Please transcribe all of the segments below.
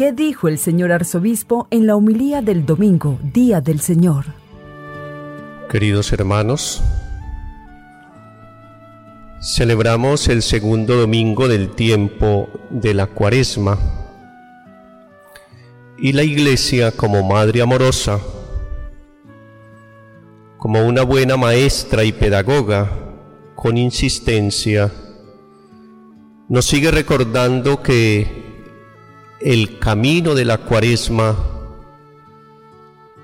¿Qué dijo el señor arzobispo en la homilía del domingo, Día del Señor? Queridos hermanos, celebramos el segundo domingo del tiempo de la cuaresma y la iglesia como madre amorosa, como una buena maestra y pedagoga, con insistencia, nos sigue recordando que el camino de la cuaresma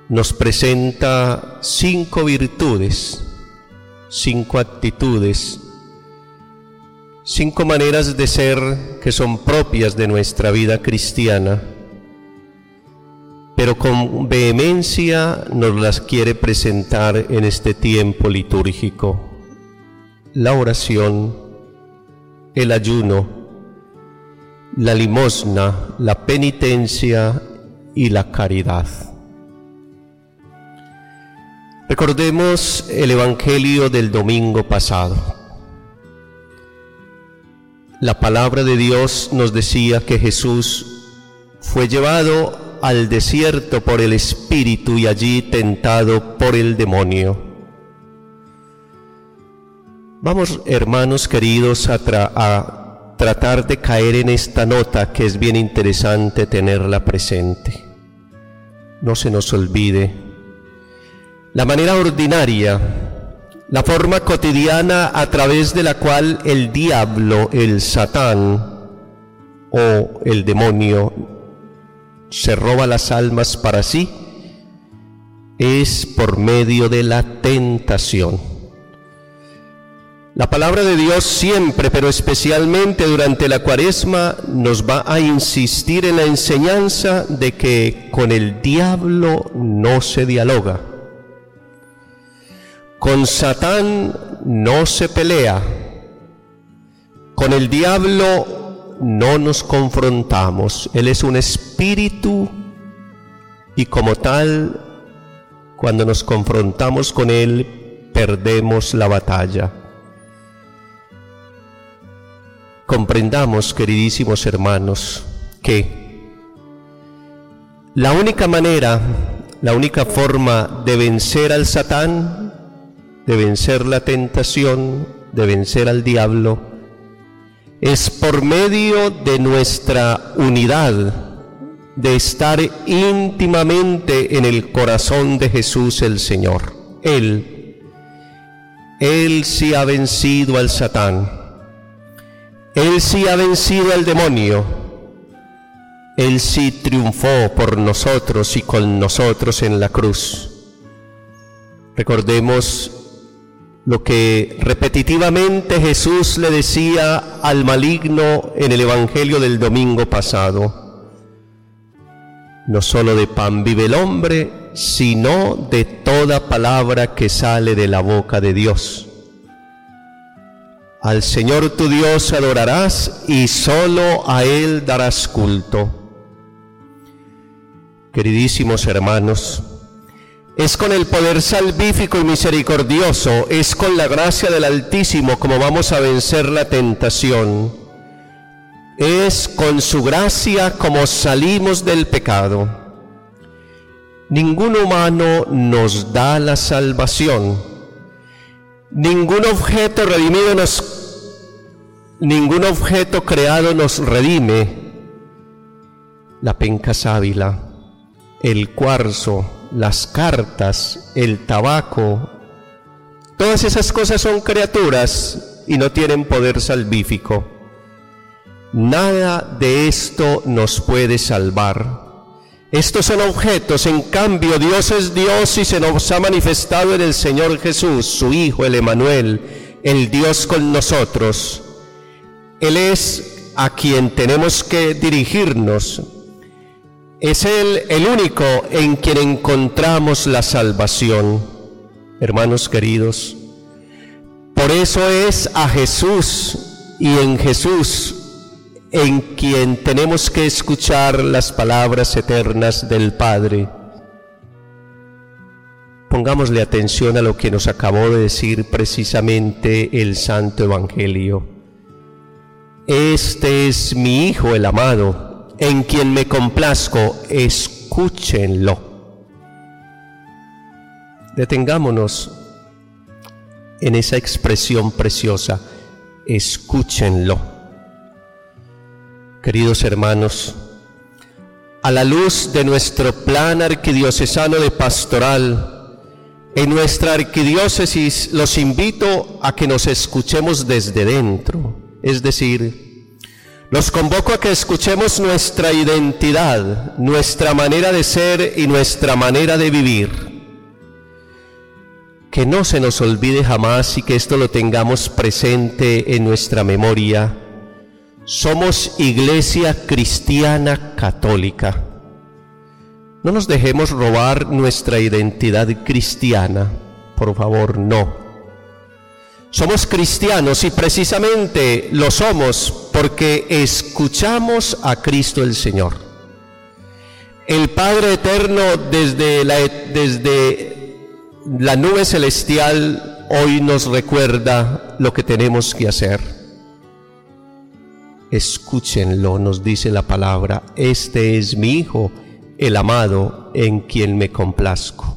nos presenta cinco virtudes, cinco actitudes, cinco maneras de ser que son propias de nuestra vida cristiana, pero con vehemencia nos las quiere presentar en este tiempo litúrgico. La oración, el ayuno, la limosna, la penitencia y la caridad. Recordemos el Evangelio del domingo pasado. La palabra de Dios nos decía que Jesús fue llevado al desierto por el Espíritu y allí tentado por el demonio. Vamos, hermanos queridos, a, a tratar de caer en esta nota que es bien interesante tenerla presente. No se nos olvide. La manera ordinaria, la forma cotidiana a través de la cual el diablo, el satán o el demonio se roba las almas para sí, es por medio de la tentación. La palabra de Dios siempre, pero especialmente durante la cuaresma, nos va a insistir en la enseñanza de que con el diablo no se dialoga. Con Satán no se pelea. Con el diablo no nos confrontamos. Él es un espíritu y como tal, cuando nos confrontamos con él, perdemos la batalla. Comprendamos, queridísimos hermanos, que la única manera, la única forma de vencer al Satán, de vencer la tentación, de vencer al diablo, es por medio de nuestra unidad, de estar íntimamente en el corazón de Jesús el Señor. Él, Él sí ha vencido al Satán. Él sí ha vencido al demonio. Él sí triunfó por nosotros y con nosotros en la cruz. Recordemos lo que repetitivamente Jesús le decía al maligno en el Evangelio del domingo pasado. No solo de pan vive el hombre, sino de toda palabra que sale de la boca de Dios. Al Señor tu Dios adorarás y solo a Él darás culto. Queridísimos hermanos, es con el poder salvífico y misericordioso, es con la gracia del Altísimo como vamos a vencer la tentación. Es con su gracia como salimos del pecado. Ningún humano nos da la salvación Ningún objeto redimido nos, ningún objeto creado nos redime. La penca sábila, el cuarzo, las cartas, el tabaco, todas esas cosas son criaturas y no tienen poder salvífico. Nada de esto nos puede salvar. Estos son objetos, en cambio Dios es Dios y se nos ha manifestado en el Señor Jesús, su Hijo, el Emanuel, el Dios con nosotros. Él es a quien tenemos que dirigirnos. Es Él el único en quien encontramos la salvación. Hermanos queridos, por eso es a Jesús y en Jesús en quien tenemos que escuchar las palabras eternas del Padre. Pongámosle atención a lo que nos acabó de decir precisamente el Santo Evangelio. Este es mi Hijo el amado, en quien me complazco, escúchenlo. Detengámonos en esa expresión preciosa, escúchenlo. Queridos hermanos, a la luz de nuestro plan arquidiocesano de pastoral, en nuestra arquidiócesis los invito a que nos escuchemos desde dentro, es decir, los convoco a que escuchemos nuestra identidad, nuestra manera de ser y nuestra manera de vivir. Que no se nos olvide jamás y que esto lo tengamos presente en nuestra memoria. Somos iglesia cristiana católica. No nos dejemos robar nuestra identidad cristiana, por favor, no. Somos cristianos y precisamente lo somos porque escuchamos a Cristo el Señor. El Padre Eterno desde la, desde la nube celestial hoy nos recuerda lo que tenemos que hacer. Escúchenlo, nos dice la palabra, este es mi Hijo el amado en quien me complazco.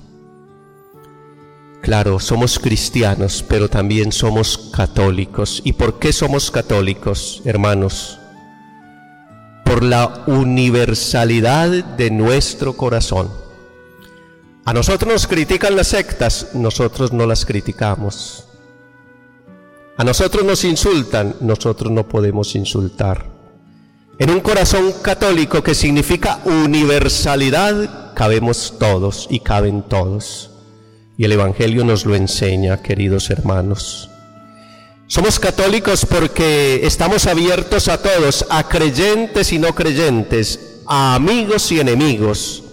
Claro, somos cristianos, pero también somos católicos. ¿Y por qué somos católicos, hermanos? Por la universalidad de nuestro corazón. A nosotros nos critican las sectas, nosotros no las criticamos. A nosotros nos insultan, nosotros no podemos insultar. En un corazón católico que significa universalidad, cabemos todos y caben todos. Y el Evangelio nos lo enseña, queridos hermanos. Somos católicos porque estamos abiertos a todos, a creyentes y no creyentes, a amigos y enemigos,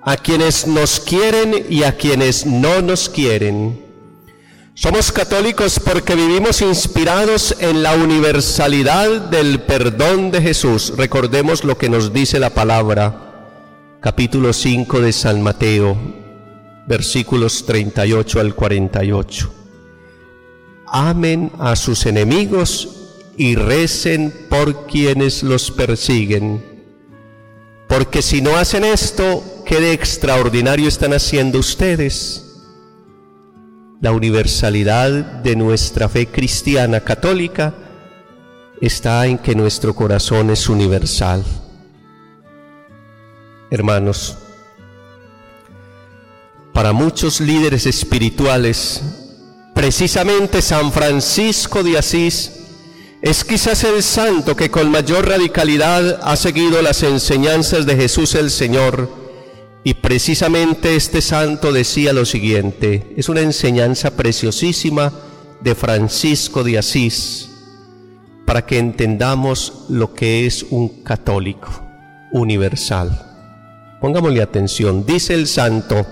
a quienes nos quieren y a quienes no nos quieren somos católicos porque vivimos inspirados en la universalidad del perdón de Jesús. Recordemos lo que nos dice la palabra, capítulo 5 de San Mateo, versículos 38 al 48. Amen a sus enemigos y recen por quienes los persiguen. Porque si no hacen esto, ¿qué de extraordinario están haciendo ustedes? La universalidad de nuestra fe cristiana católica está en que nuestro corazón es universal. Hermanos, para muchos líderes espirituales, precisamente San Francisco de Asís es quizás el santo que con mayor radicalidad ha seguido las enseñanzas de Jesús el Señor y precisamente este santo decía lo siguiente, es una enseñanza preciosísima de Francisco de Asís, para que entendamos lo que es un católico universal. Pongámosle atención, dice el santo,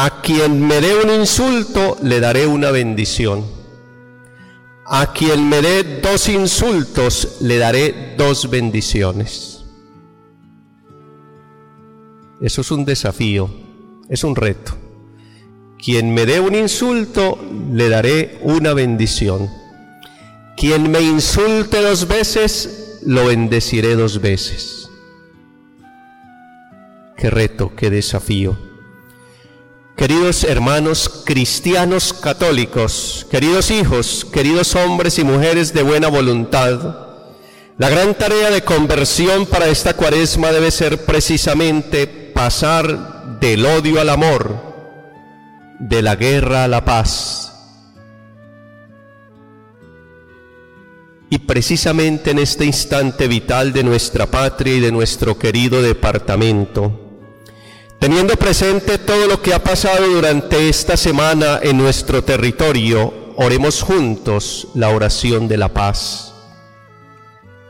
a quien me dé un insulto le daré una bendición. A quien me dé dos insultos le daré dos bendiciones. Eso es un desafío, es un reto. Quien me dé un insulto, le daré una bendición. Quien me insulte dos veces, lo bendeciré dos veces. Qué reto, qué desafío. Queridos hermanos cristianos católicos, queridos hijos, queridos hombres y mujeres de buena voluntad, la gran tarea de conversión para esta cuaresma debe ser precisamente pasar del odio al amor, de la guerra a la paz. Y precisamente en este instante vital de nuestra patria y de nuestro querido departamento, teniendo presente todo lo que ha pasado durante esta semana en nuestro territorio, oremos juntos la oración de la paz.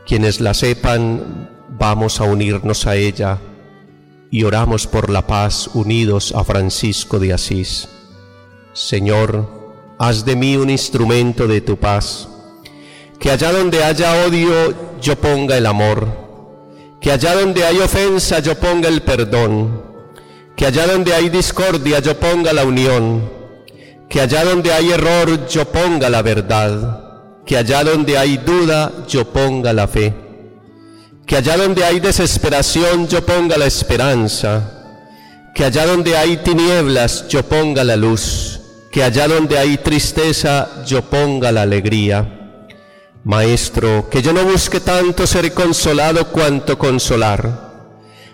Quienes la sepan, vamos a unirnos a ella y oramos por la paz unidos a Francisco de Asís. Señor, haz de mí un instrumento de tu paz, que allá donde haya odio yo ponga el amor, que allá donde hay ofensa yo ponga el perdón, que allá donde hay discordia yo ponga la unión, que allá donde hay error yo ponga la verdad, que allá donde hay duda yo ponga la fe. Que allá donde hay desesperación yo ponga la esperanza, que allá donde hay tinieblas yo ponga la luz, que allá donde hay tristeza yo ponga la alegría. Maestro, que yo no busque tanto ser consolado cuanto consolar,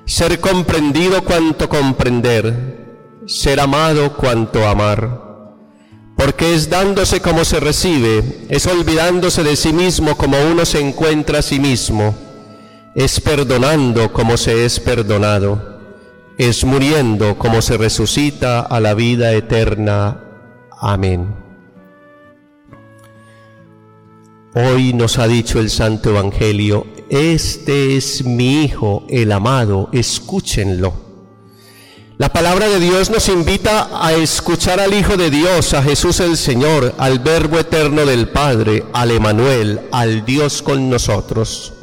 ser comprendido cuanto comprender, ser amado cuanto amar. Porque es dándose como se recibe, es olvidándose de sí mismo como uno se encuentra a sí mismo, es perdonando como se es perdonado, es muriendo como se resucita a la vida eterna. Amén. Hoy nos ha dicho el Santo Evangelio, este es mi Hijo, el amado, escúchenlo. La palabra de Dios nos invita a escuchar al Hijo de Dios, a Jesús el Señor, al Verbo eterno del Padre, al Emanuel, al Dios con nosotros.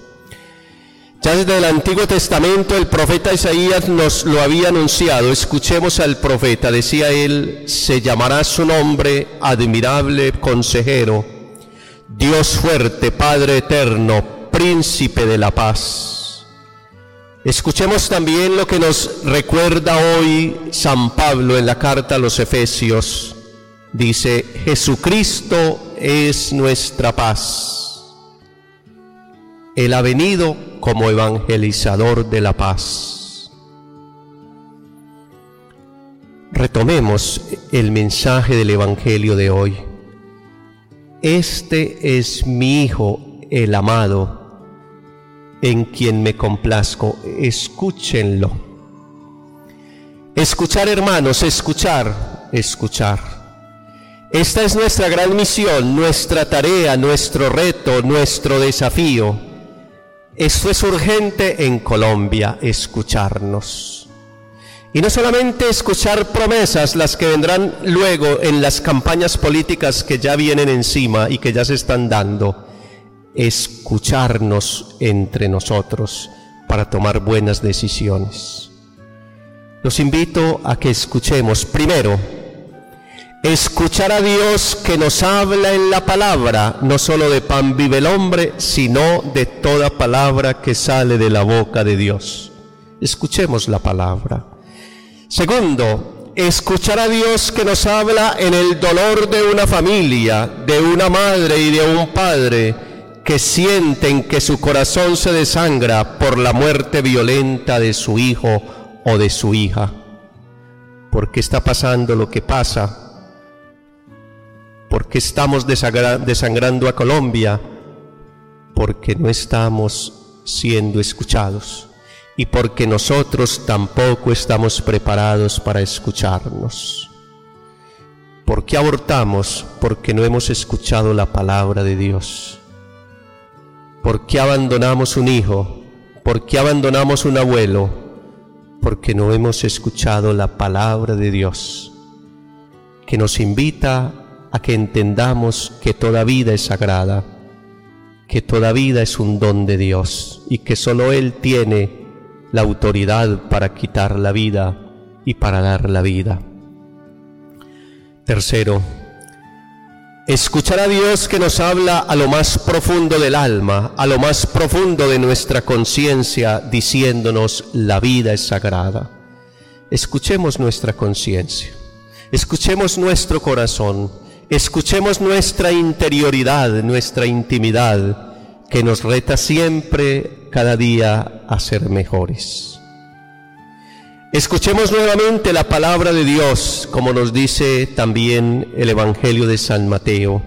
Ya desde el Antiguo Testamento el profeta Isaías nos lo había anunciado. Escuchemos al profeta, decía él, se llamará su nombre admirable consejero Dios fuerte, Padre eterno, príncipe de la paz. Escuchemos también lo que nos recuerda hoy San Pablo en la carta a los Efesios. Dice, Jesucristo es nuestra paz. Él ha venido como evangelizador de la paz. Retomemos el mensaje del Evangelio de hoy. Este es mi Hijo, el amado, en quien me complazco. Escúchenlo. Escuchar, hermanos, escuchar, escuchar. Esta es nuestra gran misión, nuestra tarea, nuestro reto, nuestro desafío. Esto es urgente en Colombia, escucharnos. Y no solamente escuchar promesas, las que vendrán luego en las campañas políticas que ya vienen encima y que ya se están dando, escucharnos entre nosotros para tomar buenas decisiones. Los invito a que escuchemos primero, escuchar a Dios que nos habla en la palabra, no solo de pan vive el hombre, sino de toda palabra que sale de la boca de Dios. Escuchemos la palabra. Segundo, escuchar a Dios que nos habla en el dolor de una familia, de una madre y de un padre que sienten que su corazón se desangra por la muerte violenta de su hijo o de su hija. ¿Por qué está pasando lo que pasa? ¿Por qué estamos desangrando a Colombia? Porque no estamos siendo escuchados y porque nosotros tampoco estamos preparados para escucharnos. ¿Por qué abortamos? Porque no hemos escuchado la palabra de Dios. ¿Por qué abandonamos un hijo? ¿Por qué abandonamos un abuelo? Porque no hemos escuchado la palabra de Dios, que nos invita a que entendamos que toda vida es sagrada, que toda vida es un don de Dios y que solo Él tiene la autoridad para quitar la vida y para dar la vida. Tercero, escuchar a Dios que nos habla a lo más profundo del alma, a lo más profundo de nuestra conciencia, diciéndonos la vida es sagrada. Escuchemos nuestra conciencia, escuchemos nuestro corazón, escuchemos nuestra interioridad, nuestra intimidad, que nos reta siempre cada día a ser mejores. Escuchemos nuevamente la palabra de Dios, como nos dice también el Evangelio de San Mateo.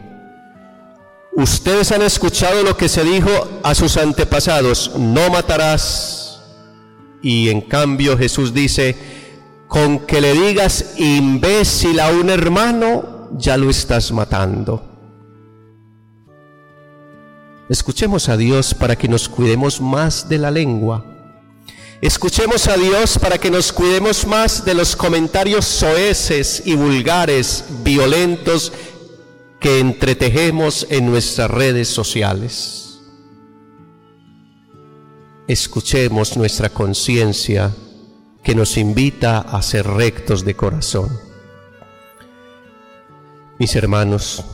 Ustedes han escuchado lo que se dijo a sus antepasados, no matarás. Y en cambio Jesús dice, con que le digas imbécil a un hermano, ya lo estás matando. Escuchemos a Dios para que nos cuidemos más de la lengua. Escuchemos a Dios para que nos cuidemos más de los comentarios soeces y vulgares, violentos, que entretejemos en nuestras redes sociales. Escuchemos nuestra conciencia que nos invita a ser rectos de corazón. Mis hermanos,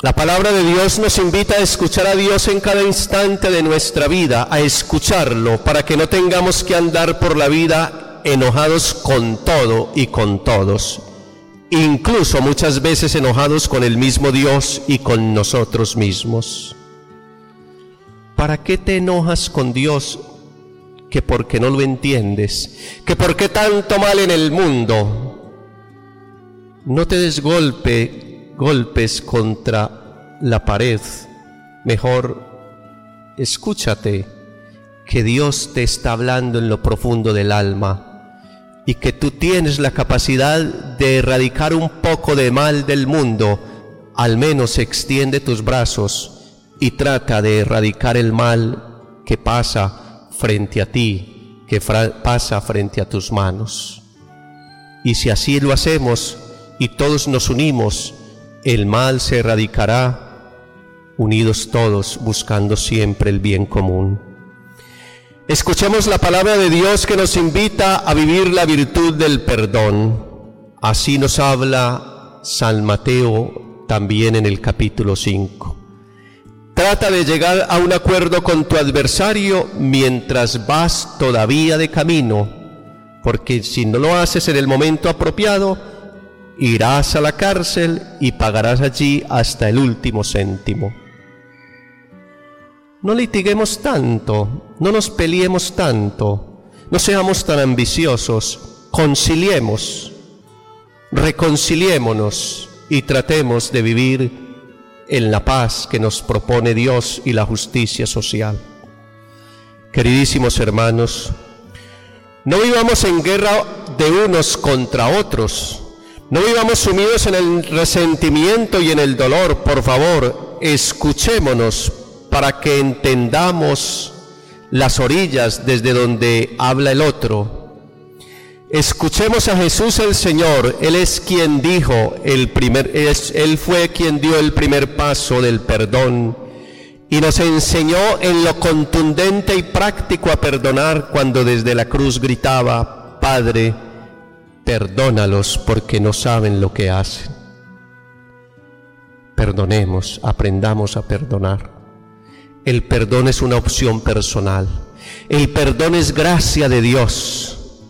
La palabra de Dios nos invita a escuchar a Dios en cada instante de nuestra vida, a escucharlo para que no tengamos que andar por la vida enojados con todo y con todos, incluso muchas veces enojados con el mismo Dios y con nosotros mismos. ¿Para qué te enojas con Dios que porque no lo entiendes? ¿Que por qué tanto mal en el mundo? No te des golpe, golpes contra la pared. Mejor escúchate que Dios te está hablando en lo profundo del alma y que tú tienes la capacidad de erradicar un poco de mal del mundo. Al menos extiende tus brazos y trata de erradicar el mal que pasa frente a ti, que pasa frente a tus manos. Y si así lo hacemos y todos nos unimos, el mal se erradicará unidos todos buscando siempre el bien común. Escuchemos la palabra de Dios que nos invita a vivir la virtud del perdón. Así nos habla San Mateo también en el capítulo 5. Trata de llegar a un acuerdo con tu adversario mientras vas todavía de camino, porque si no lo haces en el momento apropiado, irás a la cárcel y pagarás allí hasta el último céntimo. No litiguemos tanto, no nos peleemos tanto, no seamos tan ambiciosos, conciliemos, reconciliémonos y tratemos de vivir en la paz que nos propone Dios y la justicia social. Queridísimos hermanos, no vivamos en guerra de unos contra otros, no vivamos sumidos en el resentimiento y en el dolor, por favor, escuchémonos para que entendamos las orillas desde donde habla el otro. Escuchemos a Jesús el Señor, Él es quien dijo el primer, Él fue quien dio el primer paso del perdón y nos enseñó en lo contundente y práctico a perdonar cuando desde la cruz gritaba, Padre, perdónalos porque no saben lo que hacen. Perdonemos, aprendamos a perdonar. El perdón es una opción personal. El perdón es gracia de Dios.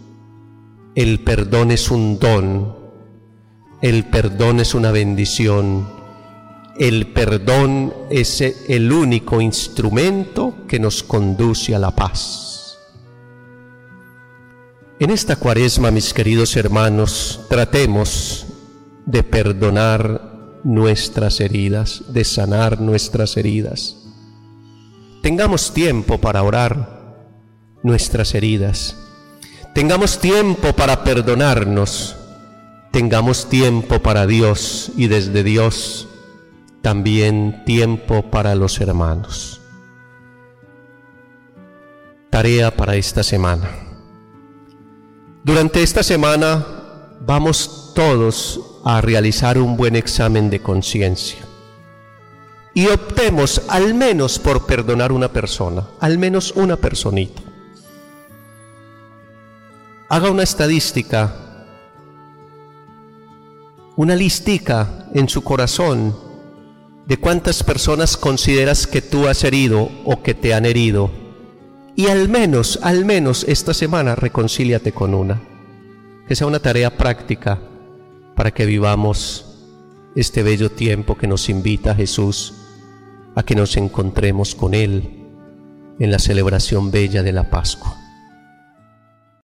El perdón es un don, el perdón es una bendición, el perdón es el único instrumento que nos conduce a la paz. En esta cuaresma, mis queridos hermanos, tratemos de perdonar nuestras heridas, de sanar nuestras heridas. Tengamos tiempo para orar nuestras heridas Tengamos tiempo para perdonarnos, tengamos tiempo para Dios y desde Dios también tiempo para los hermanos. Tarea para esta semana. Durante esta semana vamos todos a realizar un buen examen de conciencia y optemos al menos por perdonar una persona, al menos una personita haga una estadística, una listica en su corazón de cuántas personas consideras que tú has herido o que te han herido. Y al menos, al menos esta semana reconcíliate con una. Que sea una tarea práctica para que vivamos este bello tiempo que nos invita Jesús a que nos encontremos con Él en la celebración bella de la Pascua.